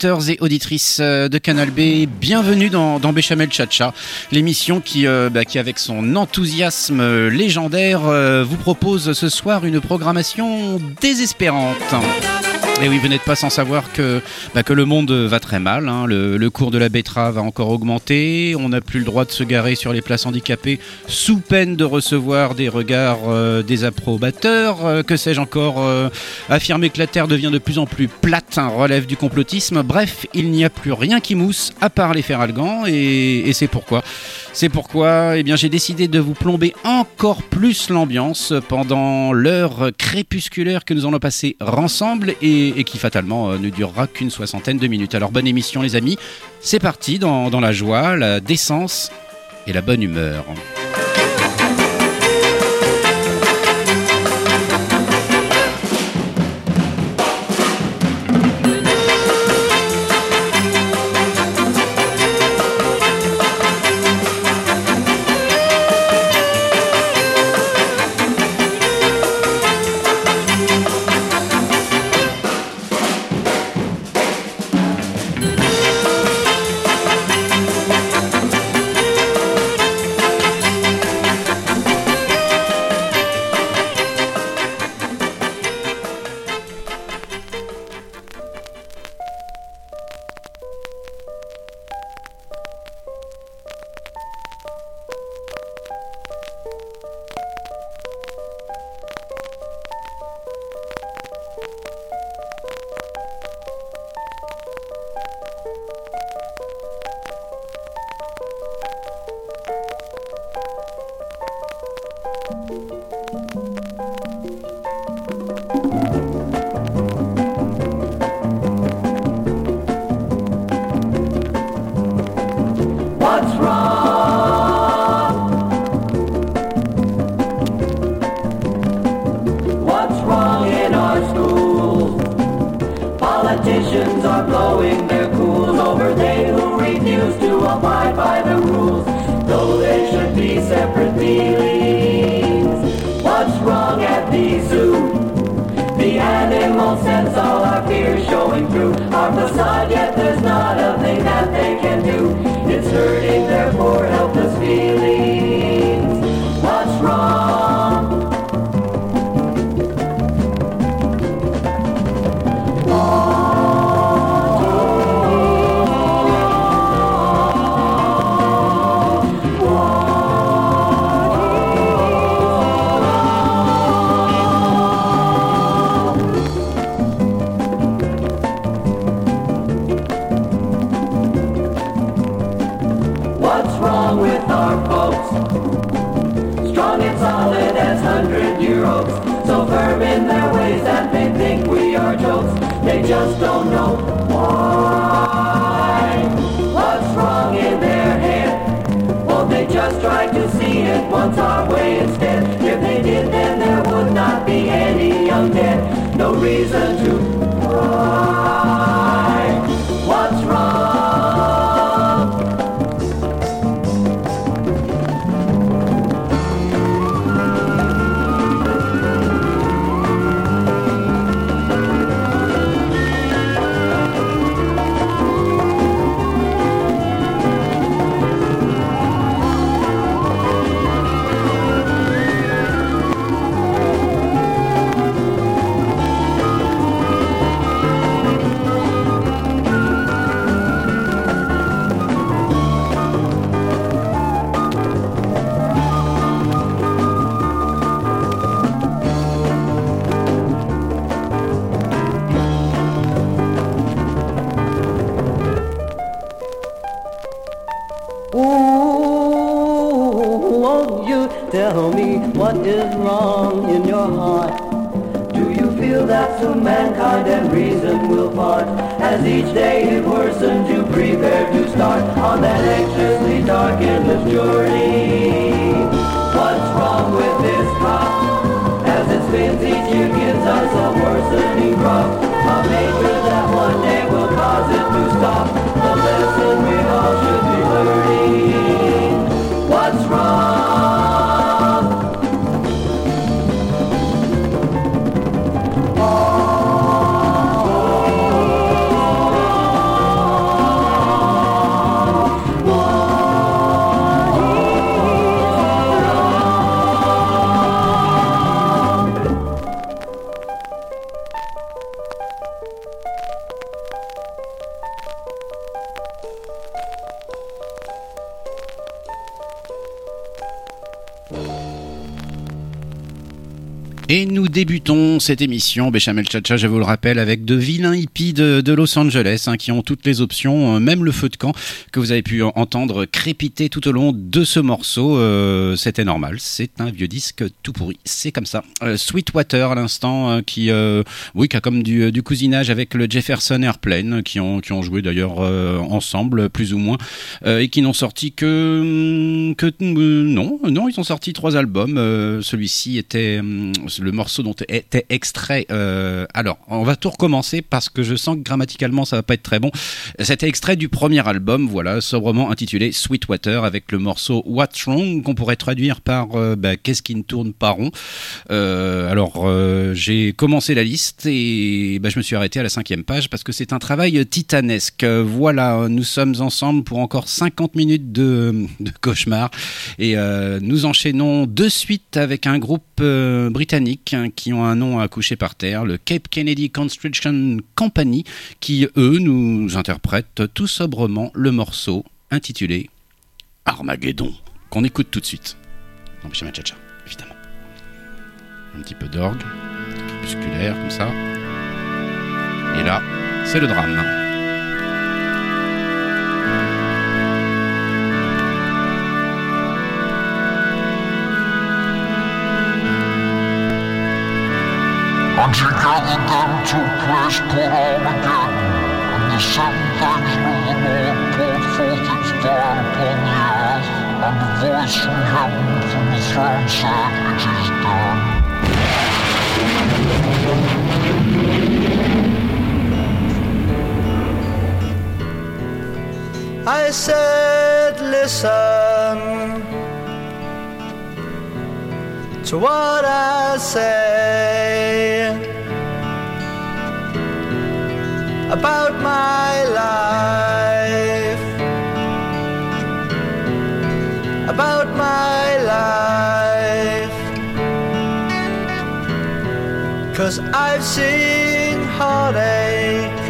Auditeurs et auditrices euh, de Canal B, bienvenue dans, Béchamel Chacha, l'émission qui, euh, bah, qui, avec son enthousiasme euh, légendaire, vous propose ce soir une programmation désespérante. Et oui, vous n'êtes pas sans savoir que, bah, que le monde va très mal. Hein. Le, cours de la betterave a encore augmenté. On n'a plus le droit de se garer sur les places handicapées sous peine de recevoir des regards euh, des approbateurs. Euh, que sais-je encore euh, Affirmer que la Terre devient de plus en plus plate relève du complotisme. Bref, il n'y a plus rien qui mousse à part les feralgans et, et c'est pourquoi. C'est pourquoi eh bien, j'ai décidé de vous plomber encore plus l'ambiance pendant l'heure crépusculaire que nous allons passer ensemble et, qui fatalement euh, ne durera qu'une soixantaine de minutes. Alors bonne émission les amis, c'est parti dans la joie, la décence et la bonne humeur. Cette émission, Béchamel Chacha, je vous le rappelle, avec de vilains de, Los Angeles, hein, qui ont toutes les options, euh, même le feu de camp que vous avez pu entendre crépiter tout au long de ce morceau. Euh, C'était normal, c'est un vieux disque tout pourri, c'est comme ça. Euh, Sweetwater à l'instant, euh, qui, euh, oui, qui a comme du, cousinage avec le Jefferson Airplane, qui ont, qui ont joué d'ailleurs ensemble, plus ou moins, et qui n'ont sorti que, que non, non, ils ont sorti trois albums. Celui-ci était hum, le morceau dont était extrait. Alors, on va tout recommencer parce que je sens que grammaticalement ça va pas être très bon. C'était extrait du premier album, voilà, sobrement intitulé Sweetwater, avec le morceau What's Wrong qu'on pourrait traduire par euh, bah, Qu'est-ce qui ne tourne pas rond. Euh, alors, euh, j'ai commencé la liste et bah, je me suis arrêté à la cinquième page parce que c'est un travail titanesque. Voilà, nous sommes ensemble pour encore 50 minutes de, cauchemar et nous enchaînons de suite avec un groupe britannique Hein, qui ont un nom à coucher par terre, le Cape Kennedy Construction Company, qui eux nous interprètent tout sobrement le morceau intitulé Armageddon, qu'on écoute tout de suite. Non, Chacha, évidemment. Un petit peu d'orgue, musculaire comme ça. Et là, c'est le drame. And together them two place put Armageddon And the seven things knew the Lord poured forth its fire upon the earth. And the voice from heaven from the throne said, It is done. I said, listen to what I say about my life, about my life. Cause I've seen heartache.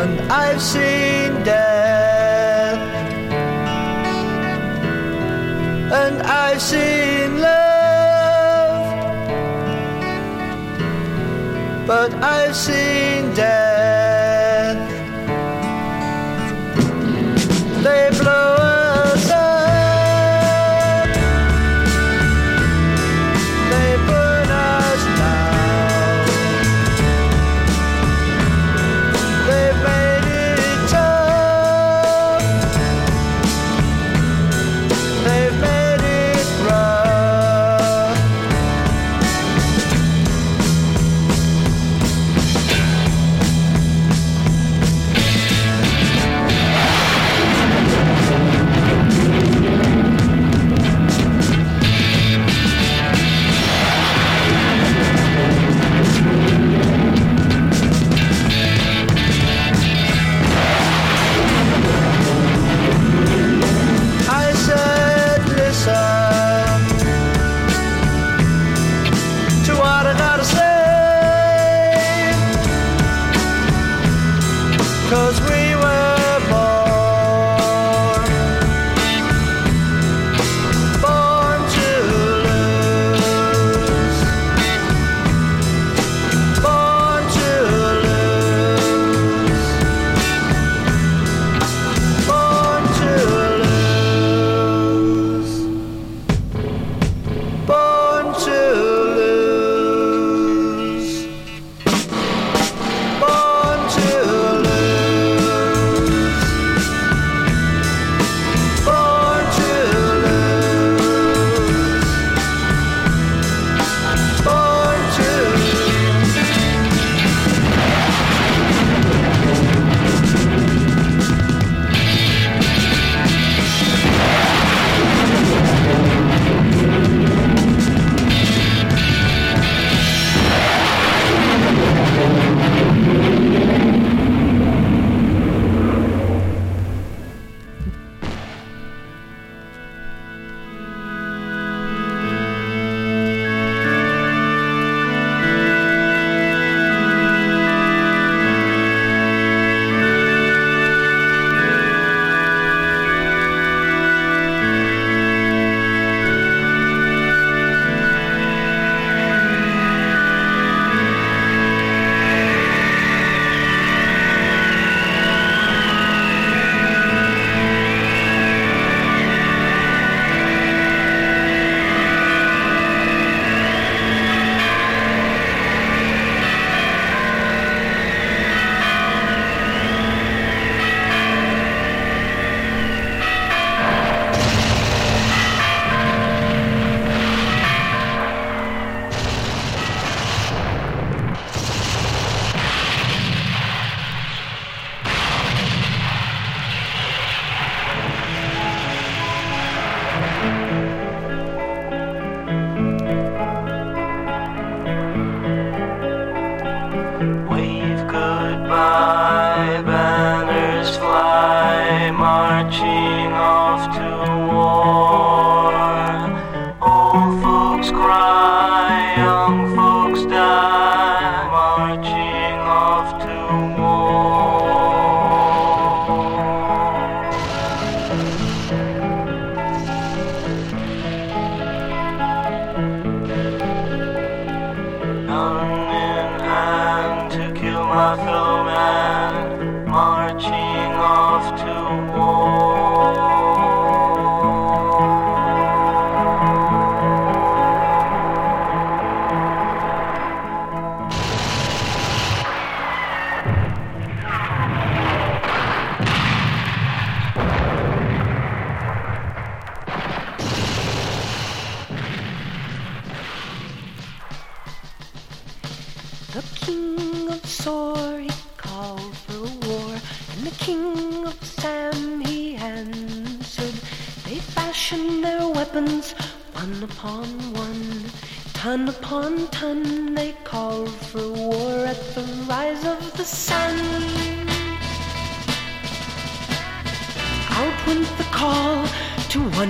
And I've seen death. And I've seen but I've seen death.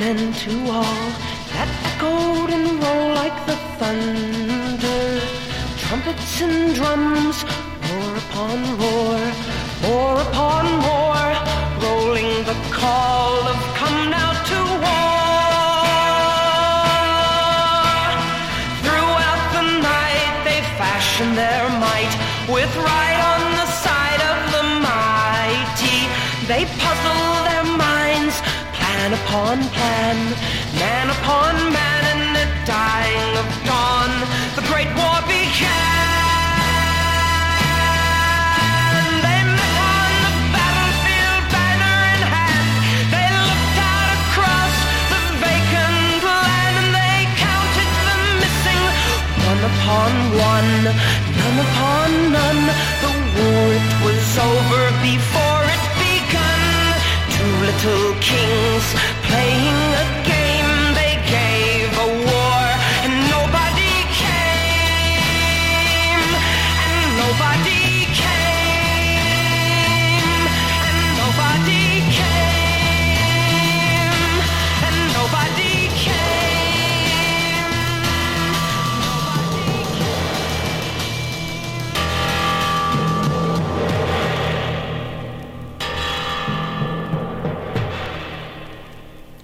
And to all that echoed and rolled like the thunder. Trumpets and drums, roar upon roar upon plan, man upon man, and the dying of dawn, the great war began. They met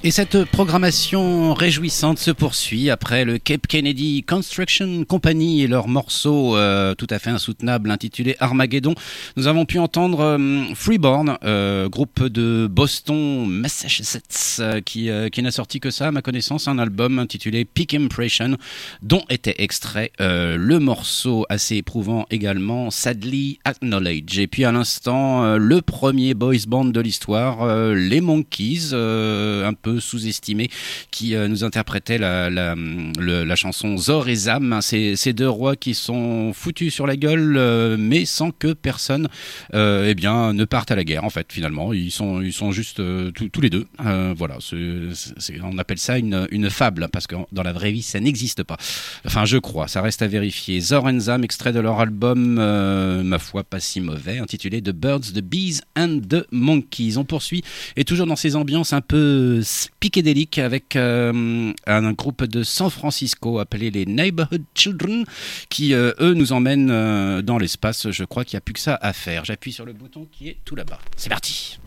Et cette programmation réjouissante se poursuit après le Cape Kennedy Construction Company et leur morceau euh, tout à fait insoutenable intitulé Armageddon. Nous avons pu entendre euh, Freeborn, euh, groupe de Boston, Massachusetts, qui, qui n'a sorti que ça, à ma connaissance, un album intitulé Peak Impression, dont était extrait le morceau assez éprouvant également, Sadly Acknowledge. Et puis à l'instant, le premier boys band de l'histoire, les Monkeys, un peu sous-estimés, qui euh, nous interprétaient la, la, chanson Zor et Zam, ces, ces deux rois qui sont foutus sur la gueule, euh, mais sans que personne euh, eh bien, ne parte à la guerre, en fait, finalement. Ils sont, ils sont juste tous- les deux. Voilà, on appelle ça une, une fable, parce que dans la vraie vie, ça n'existe pas. Enfin, je crois, ça reste à vérifier. Zor and Zam, extrait de leur album, ma foi, pas si mauvais, intitulé The Birds, The Bees and the Monkeys. On poursuit, et toujours dans ces ambiances un peu psychédéliques, avec euh, un groupe de San Francisco appelé les Neighborhood Children, qui, euh, eux, nous emmènent euh, dans l'espace. Je crois qu'il n'y a plus que ça à faire. J'appuie sur le bouton qui est tout là-bas. C'est parti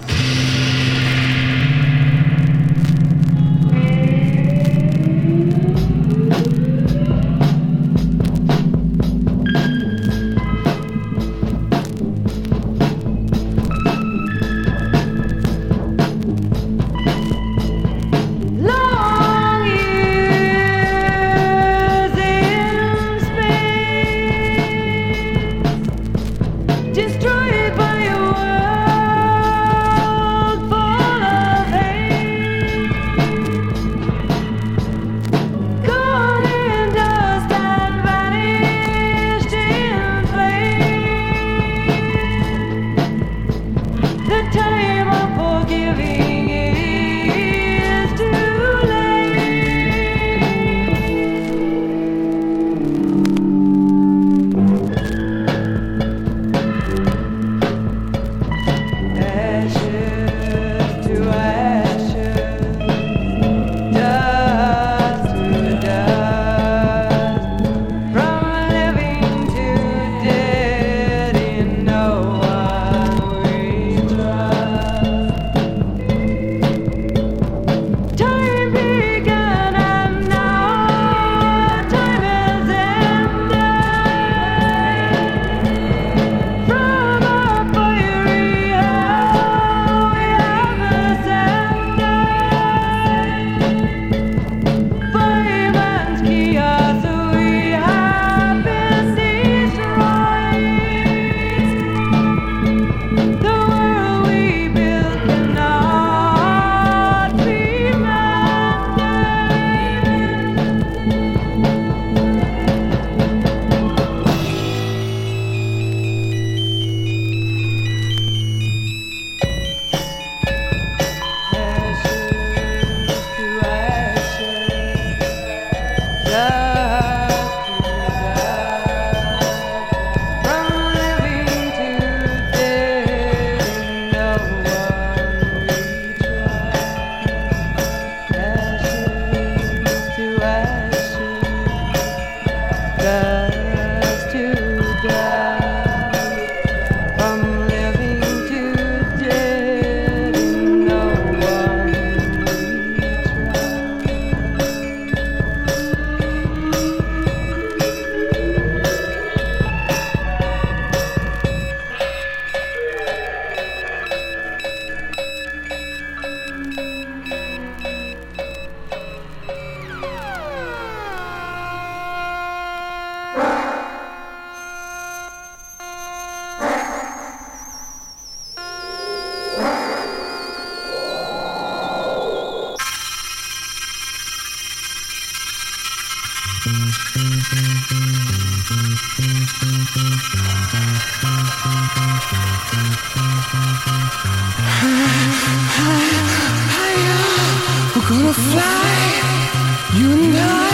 you and I,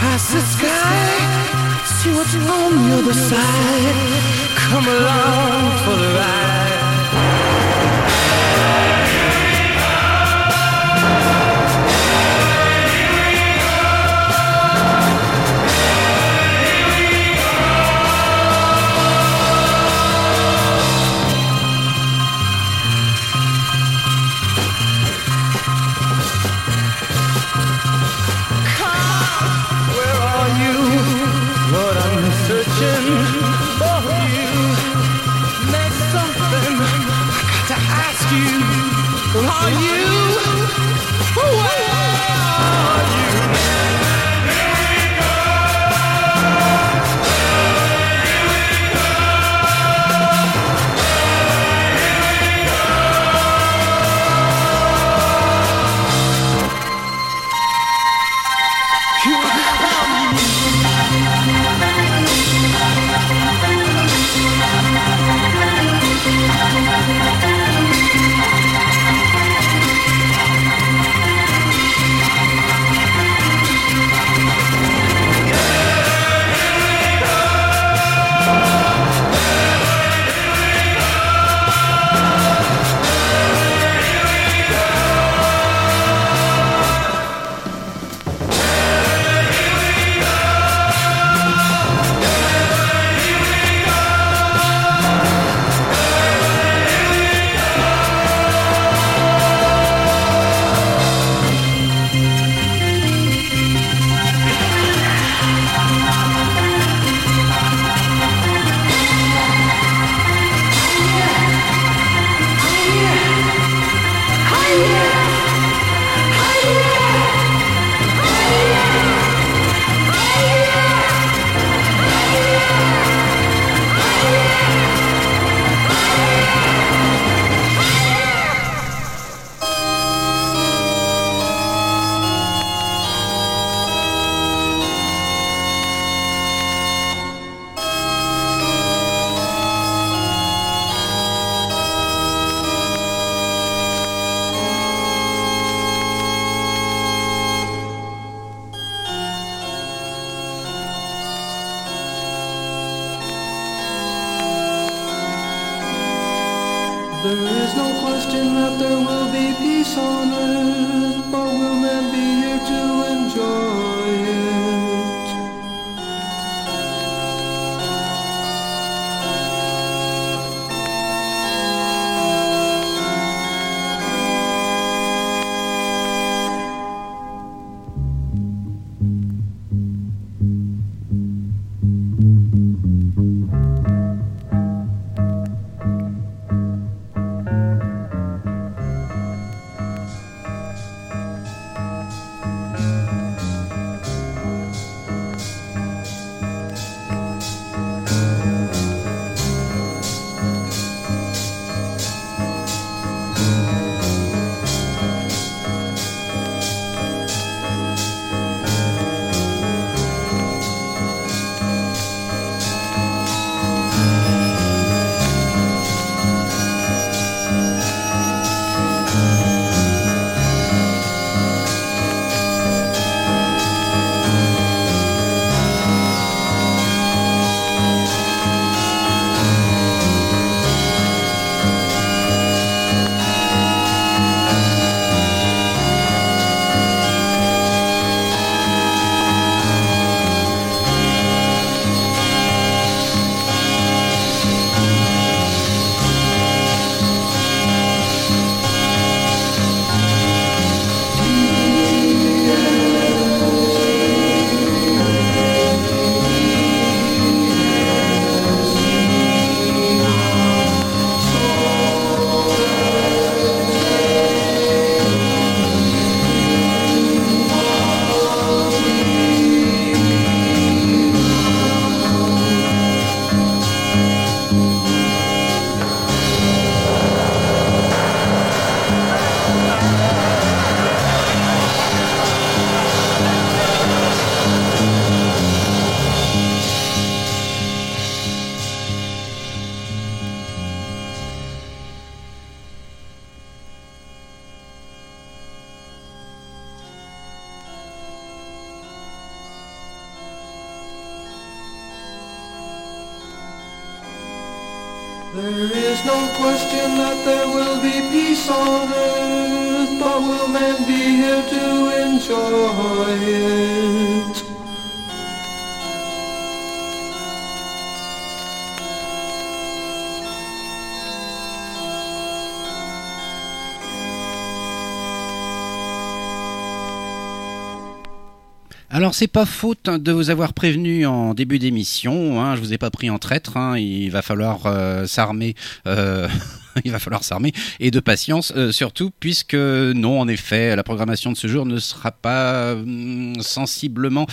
past the sky. See what's on the other side. Come along for the ride. Are you? Where are Alors c'est pas faute de vous avoir prévenu en début d'émission, hein, je vous ai pas pris en traître, hein, il va falloir euh, s'armer, euh, il va falloir s'armer et de patience euh, surtout puisque non en effet la programmation de ce jour ne sera pas hum, sensiblement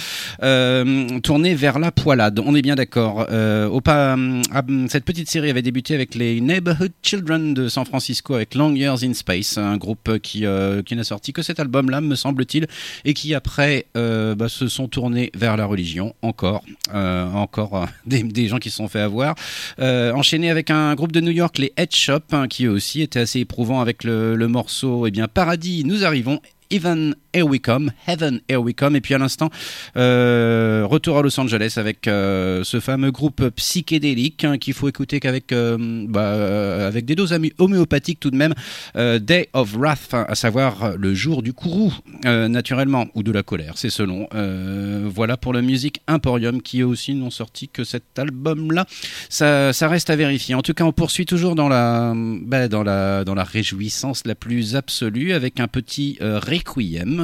euh, tournée vers la poilade, on est bien d'accord. Euh, hum, hum, cette petite série avait débuté avec les Neighborhood Children de San Francisco avec Long Years in Space, un groupe qui, qui n'a sorti que cet album-là me semble-t-il et qui après bah, se sont tournés vers la religion encore, encore des, gens qui se sont fait avoir. Enchaîné avec un groupe de New York, les Head Shop, qui aussi était assez éprouvant avec le, morceau Eh bien Paradis, nous arrivons. Even Here We Come, Heaven Here We Come, et puis à l'instant, euh, retour à Los Angeles avec euh, ce fameux groupe psychédélique hein, qu'il faut écouter qu'avec euh, bah, avec des doses homéopathiques tout de même, Day of Wrath, hein, à savoir le jour du courroux, naturellement, ou de la colère, c'est selon. Voilà pour le Music Emporium qui eux aussi n'ont sorti que cet album-là. Ça, ça reste à vérifier. En tout cas, on poursuit toujours dans la, bah, dans la, dans la réjouissance la plus absolue avec un petit euh,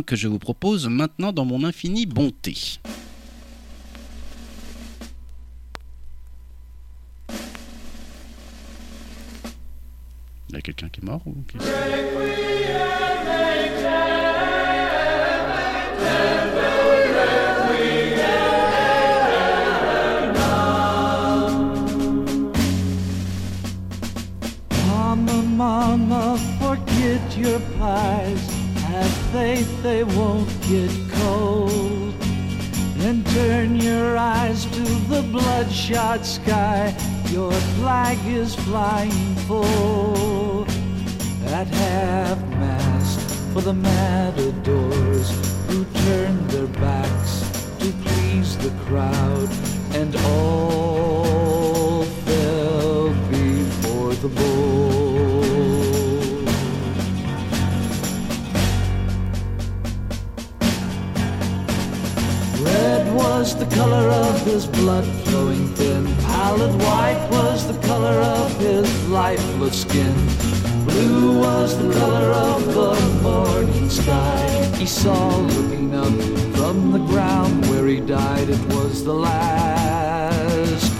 que je vous propose maintenant dans mon infinie bonté. Il y a quelqu'un qui est mort ou qui- Mama, forget your. Have faith they won't get cold. And turn your eyes to the bloodshot sky. Your flag is flying full. At half mast for the matadors who turned their backs to please the crowd. And all fell before the bull. Was the color of his blood flowing thin. Pallid white was the color of his lifeless skin. Blue was the color of the morning sky. He saw looking up from the ground where he died. It was the last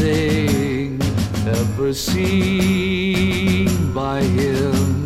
thing ever seen by him.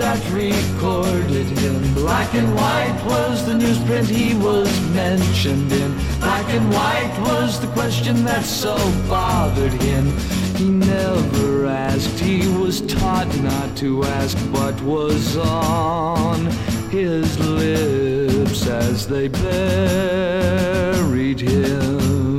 That recorded him. Black and white was the newsprint he was mentioned in. Black and white was the question that so bothered him. He never asked, he was taught not to ask what was on his lips as they buried him.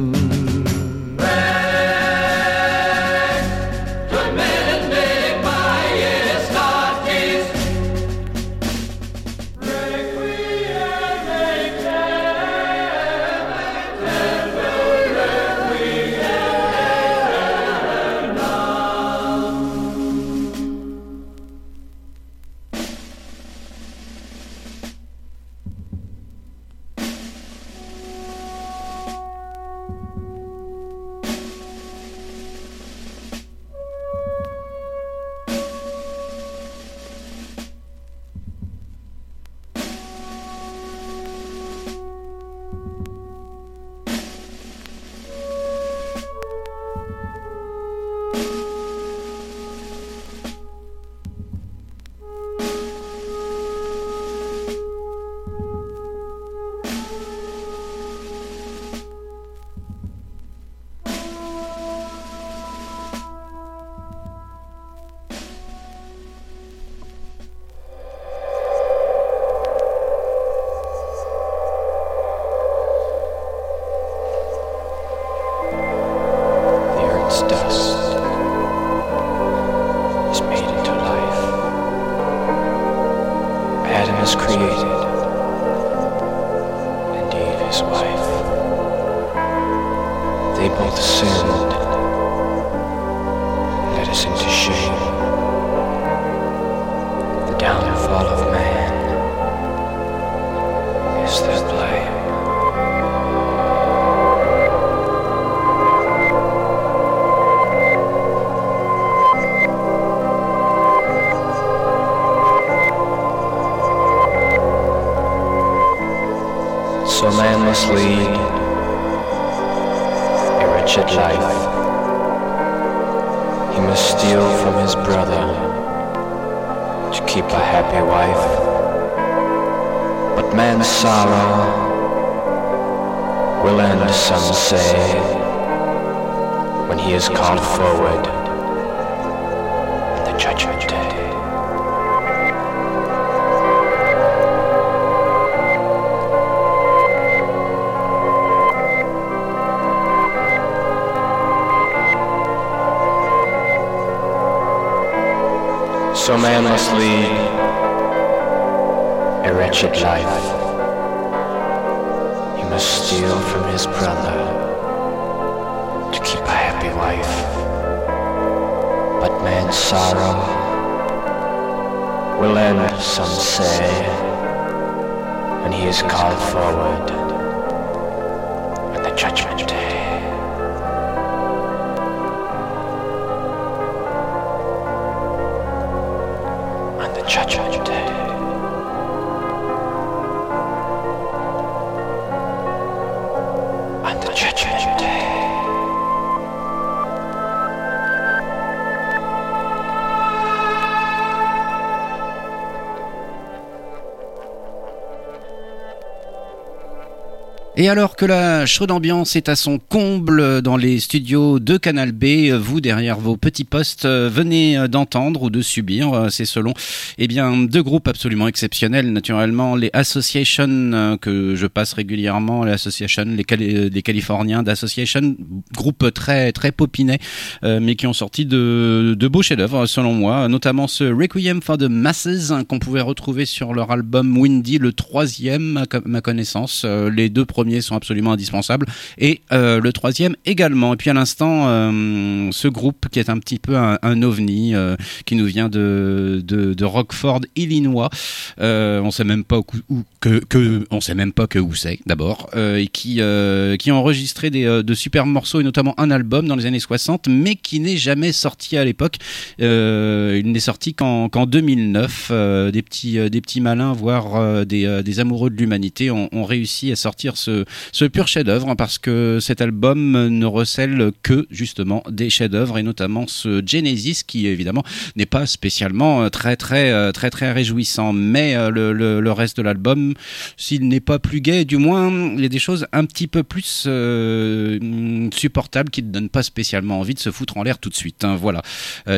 Must lead a wretched life. He must steal from his brother to keep a happy wife. But man's sorrow will end, some say, when he is called forward at the judgment Et alors que la chaude ambiance est à son comble dans les studios de Canal B, vous derrière vos petits postes euh, venez euh, d'entendre ou de subir, euh, c'est selon, eh bien deux groupes absolument exceptionnels naturellement, les Association que je passe régulièrement, les Cali- les Californiens d'Association, groupe très très popinet, mais qui ont sorti de, beaux chefs-d'œuvre selon moi, notamment ce Requiem for the Masses hein, qu'on pouvait retrouver sur leur album Windy, le troisième à ma connaissance. Les deux premiers sont absolument indispensables et euh, le troisième également. Et puis à l'instant, euh, ce groupe qui est un petit peu un, ovni euh, qui nous vient de, de, Rockford, Illinois. On sait même pas où, que, on sait même pas que où c'est d'abord et qui qui a enregistré des, de super morceaux et notamment un album dans les années 60 mais qui n'est jamais sorti à l'époque il n'est sorti qu'en qu'en 2009 Euh, des petits des petits malins voire des, des amoureux de l'humanité ont réussi à sortir ce, ce pur chef-d'œuvre hein, parce que cet album ne recèle que justement des chefs-d'œuvre et notamment ce Genesis qui évidemment n'est pas spécialement euh, très très euh, très très réjouissant. Mais euh, le, reste de l'album s'il n'est pas plus gai du moins il y a des choses un petit peu plus mm, supportables qui ne donnent pas spécialement envie de se foutre en l'air tout de suite hein, voilà.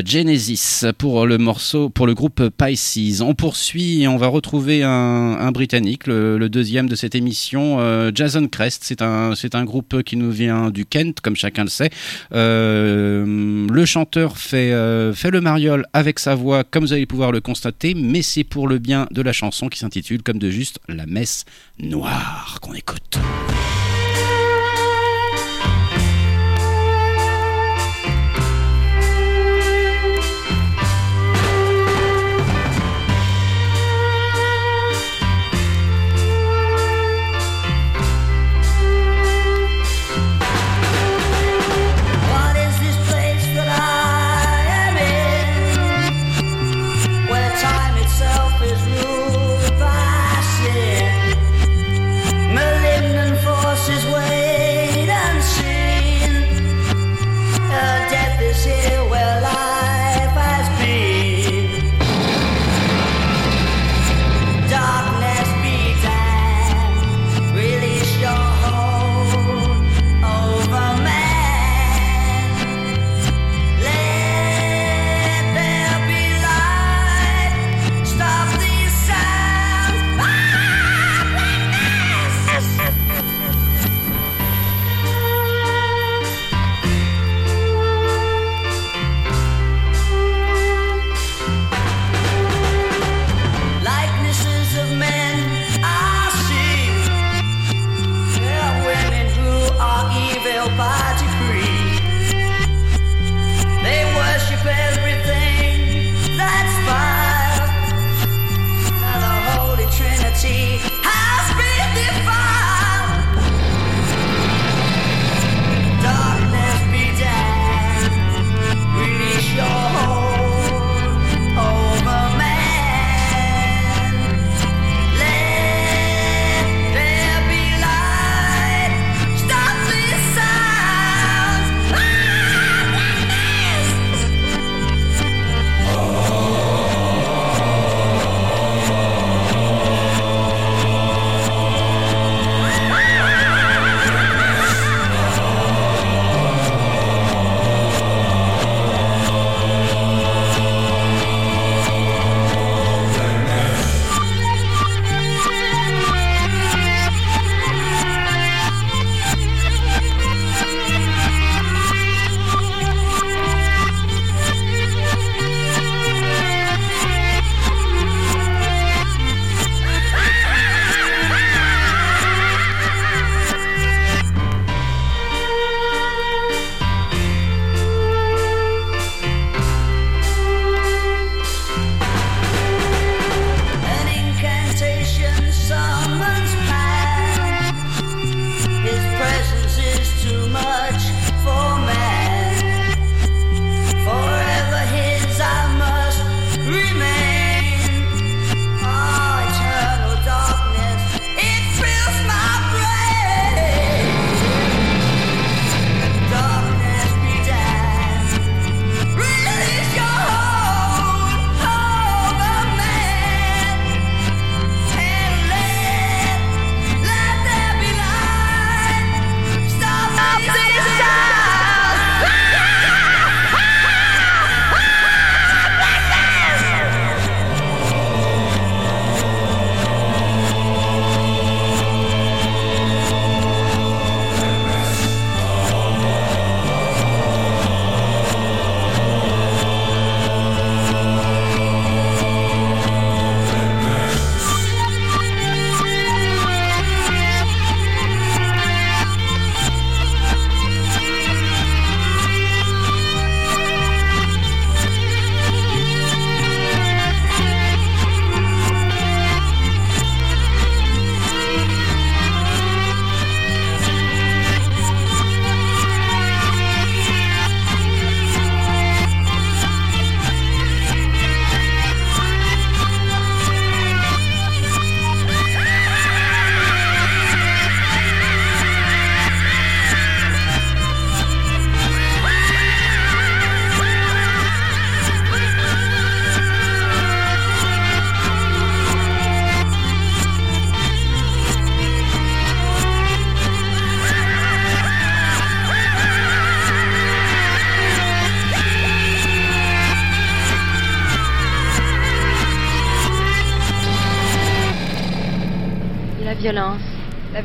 Genesis pour le morceau pour le groupe Pisces. On poursuit et on va retrouver un, britannique le, deuxième de cette émission euh, Crest c'est un c'est un groupe qui nous vient du Kent comme chacun le sait. Euh, le chanteur fait euh, fait le mariole avec sa voix comme vous allez pouvoir le constater mais c'est pour le bien de la chanson qui s'intitule comme de juste la messe noire qu'on écoute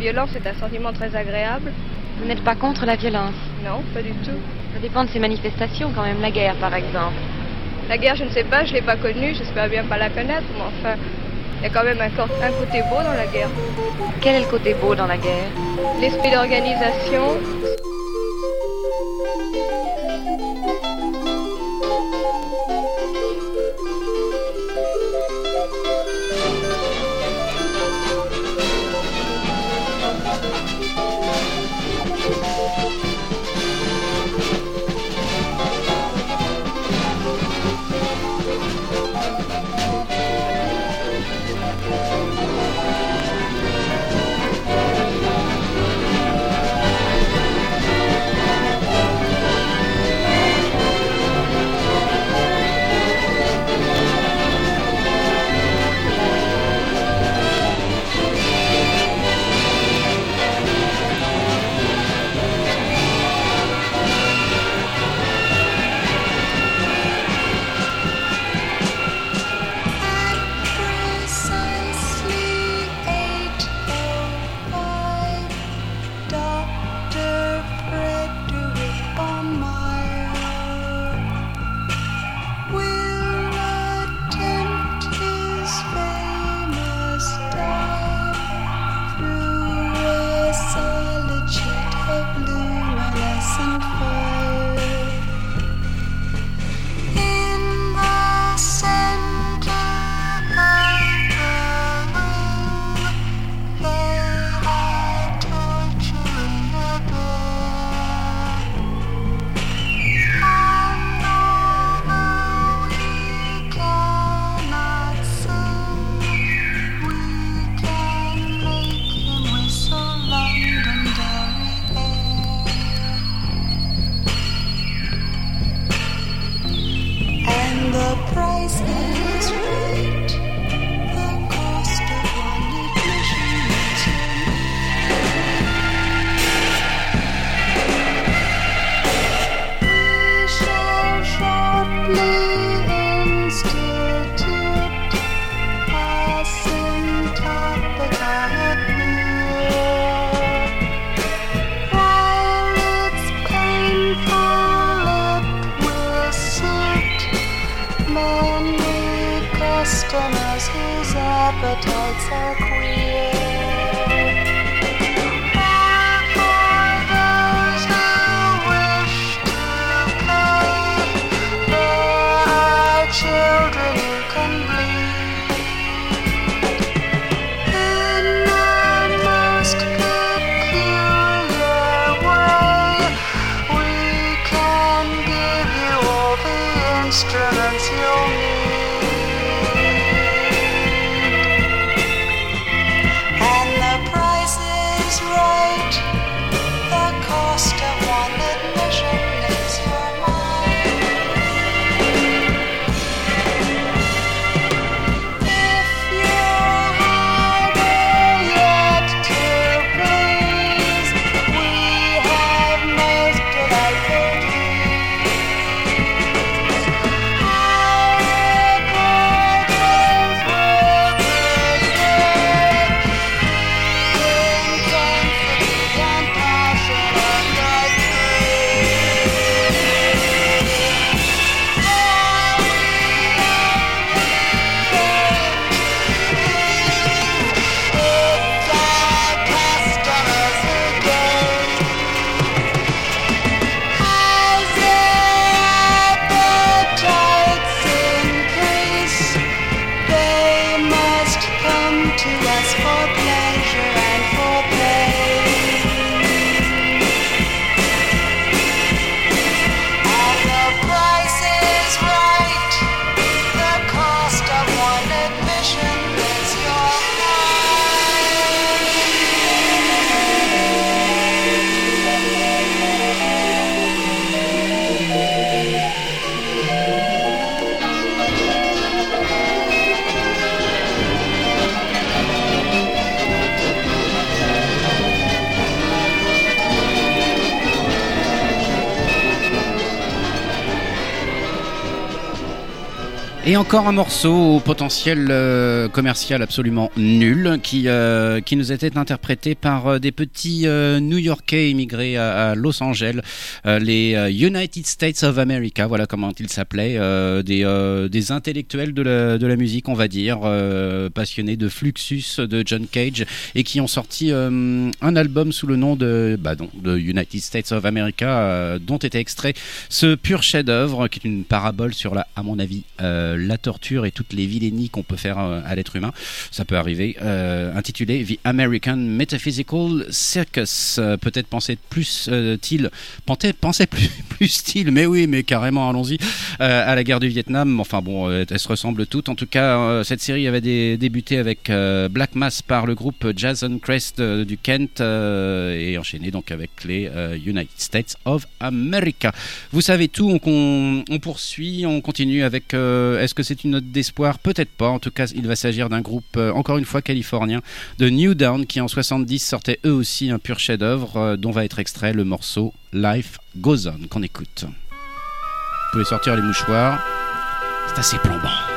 La violence est un sentiment très agréable. Vous n'êtes pas contre la violence Non, pas du tout. Ça dépend de ces manifestations quand même, la guerre par exemple. La guerre, je ne sais pas, je ne l'ai pas connue, j'espère bien pas la connaître, mais enfin, il y a quand même un, un, côté beau dans la guerre. Quel est le côté beau dans la guerre? L'esprit d'organisation, the price. Encore un morceau au potentiel euh, commercial absolument nul qui, euh, qui nous était interprété par euh, des petits New-Yorkais immigrés à, Los Angeles, les United States of America, voilà comment ils s'appelaient, des, des intellectuels de la, de la musique, on va dire, passionnés de Fluxus de John Cage et qui ont sorti un album sous le nom de, bah, non, de United States of America, dont était extrait ce pur chef-d'œuvre qui est une parabole sur la, à mon avis, euh, la torture et toutes les vilainies qu'on peut faire euh, à l'être humain. Ça peut arriver. euh, intitulé The American Metaphysical Circus. Euh, Peut-être pensait plus il pensait plus plus style, mais oui, mais carrément, allons-y à la guerre du Vietnam. Enfin bon, elles se ressemblent toutes. En tout cas, cette série avait dé- débuté avec Black Mass par le groupe Jason Crest du Kent et enchaîné donc avec les United States of America. Vous savez tout, on poursuit, on continue avec. Est-ce que c'est une note d'espoir? Peut-être pas. En tout cas, il va s'agir d'un groupe, euh, encore une fois californien, de New Down, qui en 70 sortait eux aussi un pur chef-d'œuvre, euh, dont va être extrait le morceau Life Goes On, qu'on écoute. Vous pouvez sortir les mouchoirs, c'est assez plombant.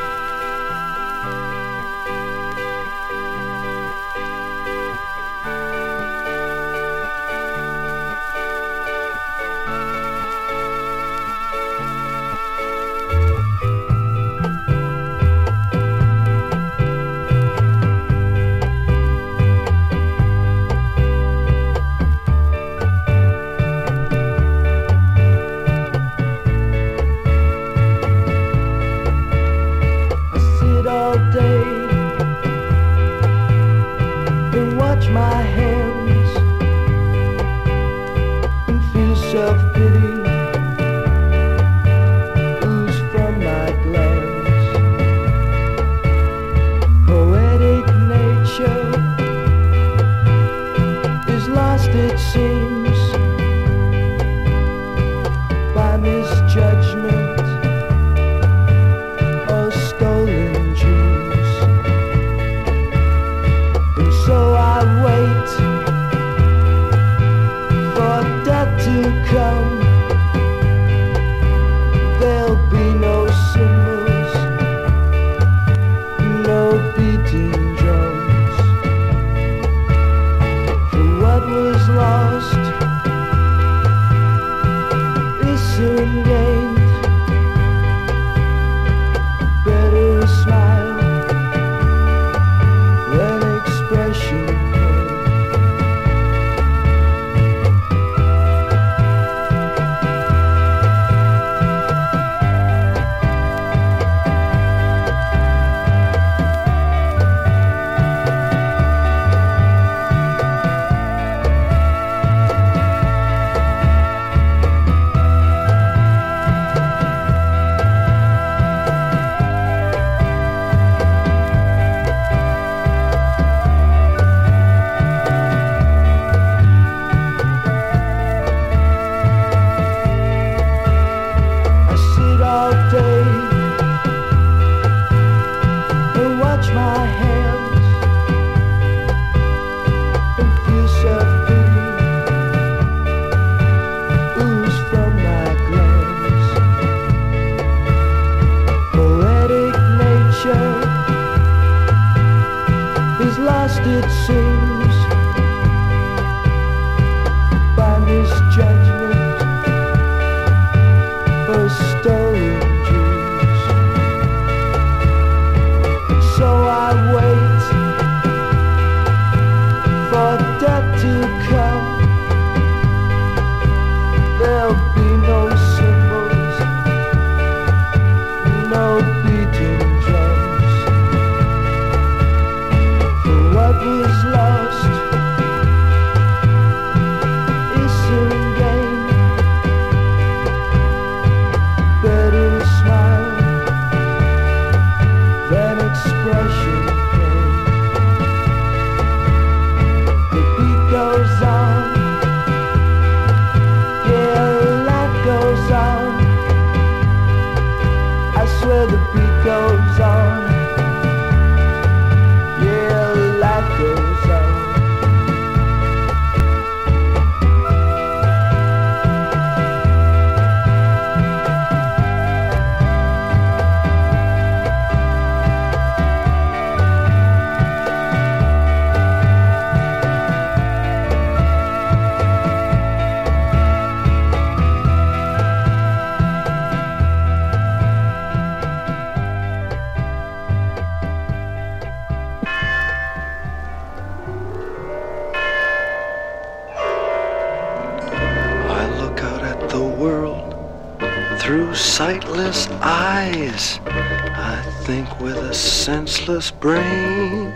Senseless brain.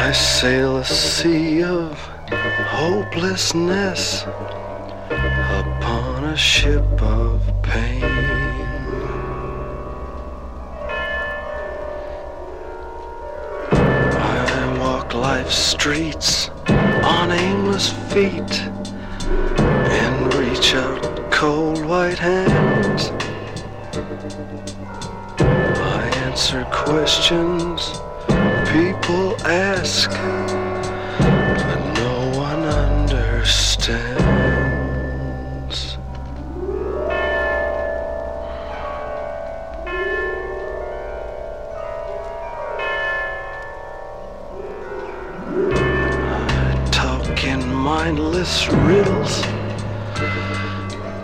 I sail a sea of hopelessness upon a ship of pain. I walk life's streets on aimless feet and reach out cold white hands. Answer questions people ask, but no one understands. I talk in mindless riddles,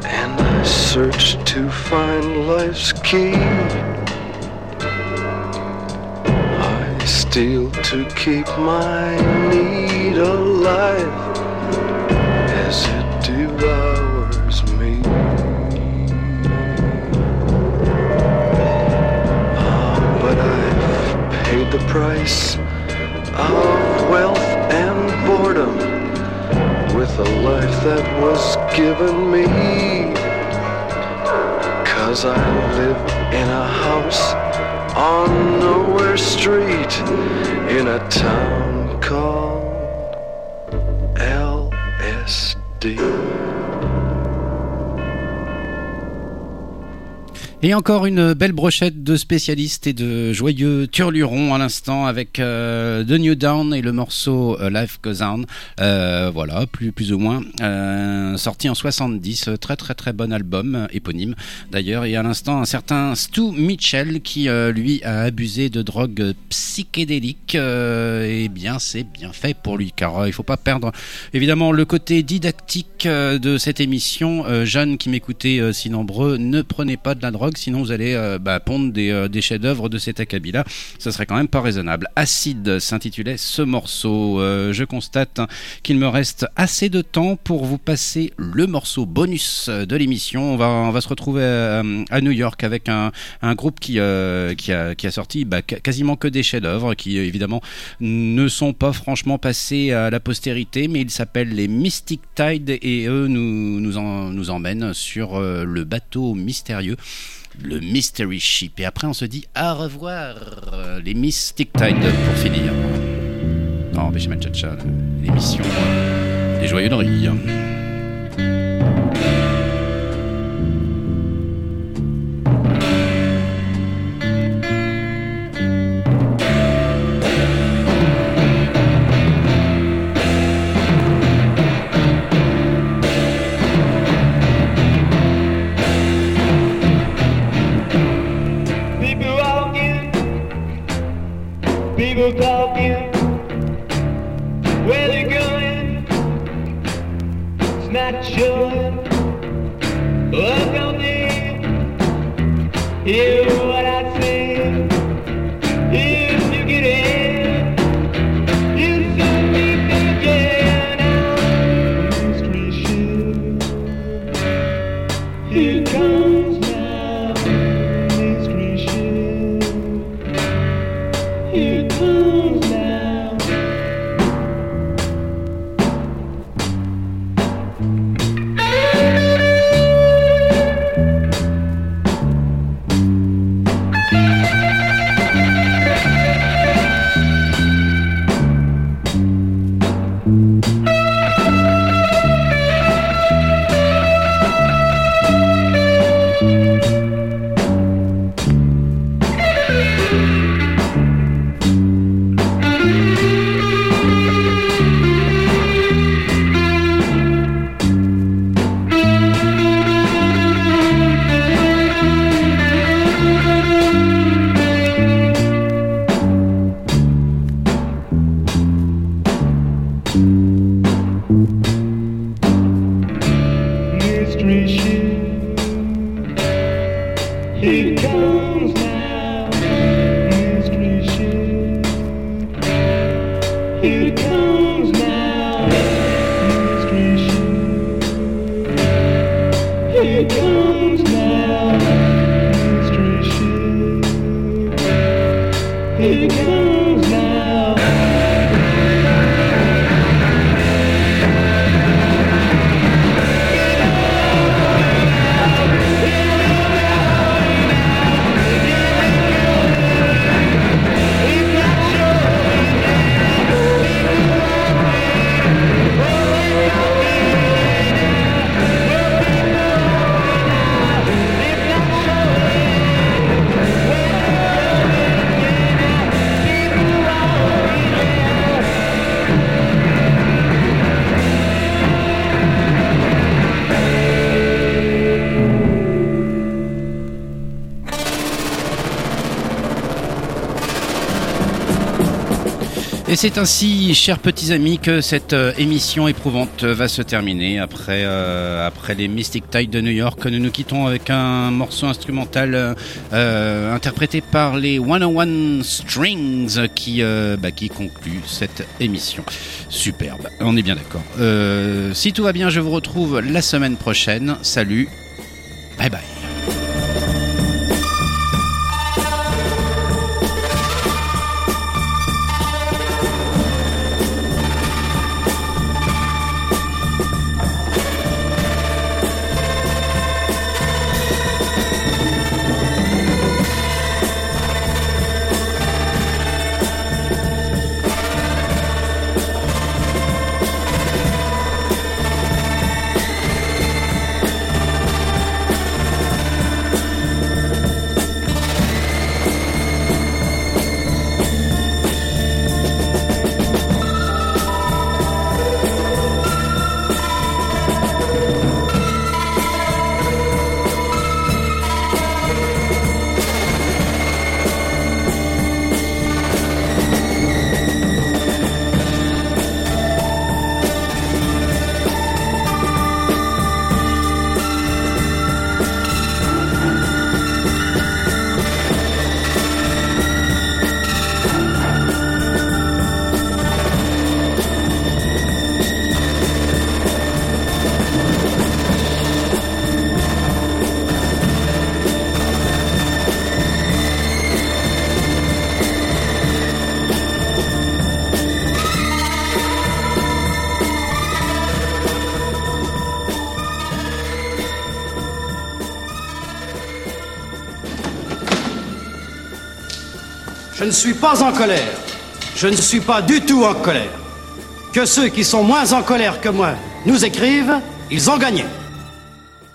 and I search to find life's key. I steal to keep my need alive as it devours me. Ah, but I've paid the price of wealth and boredom with a life that was given me. Cause I live in a house on Nowhere Street in a town called LSD. Et encore une belle brochette de spécialistes et de joyeux turlurons à l'instant avec euh, The New Down et le morceau euh, Life Goes On. Euh, voilà, plus, ou moins. Sorti en 70, euh, très très très bon album, éponyme d'ailleurs. Et à l'instant, un certain Stu Mitchell qui lui a abusé de drogues psychédéliques. Et bien, c'est bien fait pour lui car il faut pas perdre évidemment le côté didactique de cette émission. Jeunes qui m'écoutaient euh, si nombreux, ne prenez pas de la drogue sinon vous allez euh, bah, pondre des, euh, des chefs-d'œuvre de cet acabit-là. Ça serait quand même pas raisonnable. Acide s'intitulait ce morceau. Euh, je constate qu'il me reste assez de temps pour vous passer le morceau bonus de l'émission. On va, se retrouver à New York avec un, groupe qui, a, sorti bah, quasiment que des chefs-d'œuvre qui évidemment ne sont pas franchement passés à la postérité, mais ils s'appellent les Mystic Tide et eux nous, nous, en- nous emmènent sur le bateau mystérieux le Mystery Ship. Et après, on se dit au revoir, euh, les Mystic Tide pour finir. Non, Béchamal Chacha, l'émission des joyeux de rire. God. C'est ainsi, chers petits amis, que cette euh, émission éprouvante va se terminer. Après, euh, après les Mystic Tide de New York, nous nous quittons avec un morceau instrumental euh, euh, interprété par les 101 Strings qui, euh, bah, qui conclut cette émission. Superbe, on est bien d'accord. Euh, si tout va bien, je vous retrouve la semaine prochaine. Salut, bye bye. Ne suis pas en colère. Je ne suis pas du tout en colère. Que ceux qui sont moins en colère que moi nous écrivent, ils ont gagné.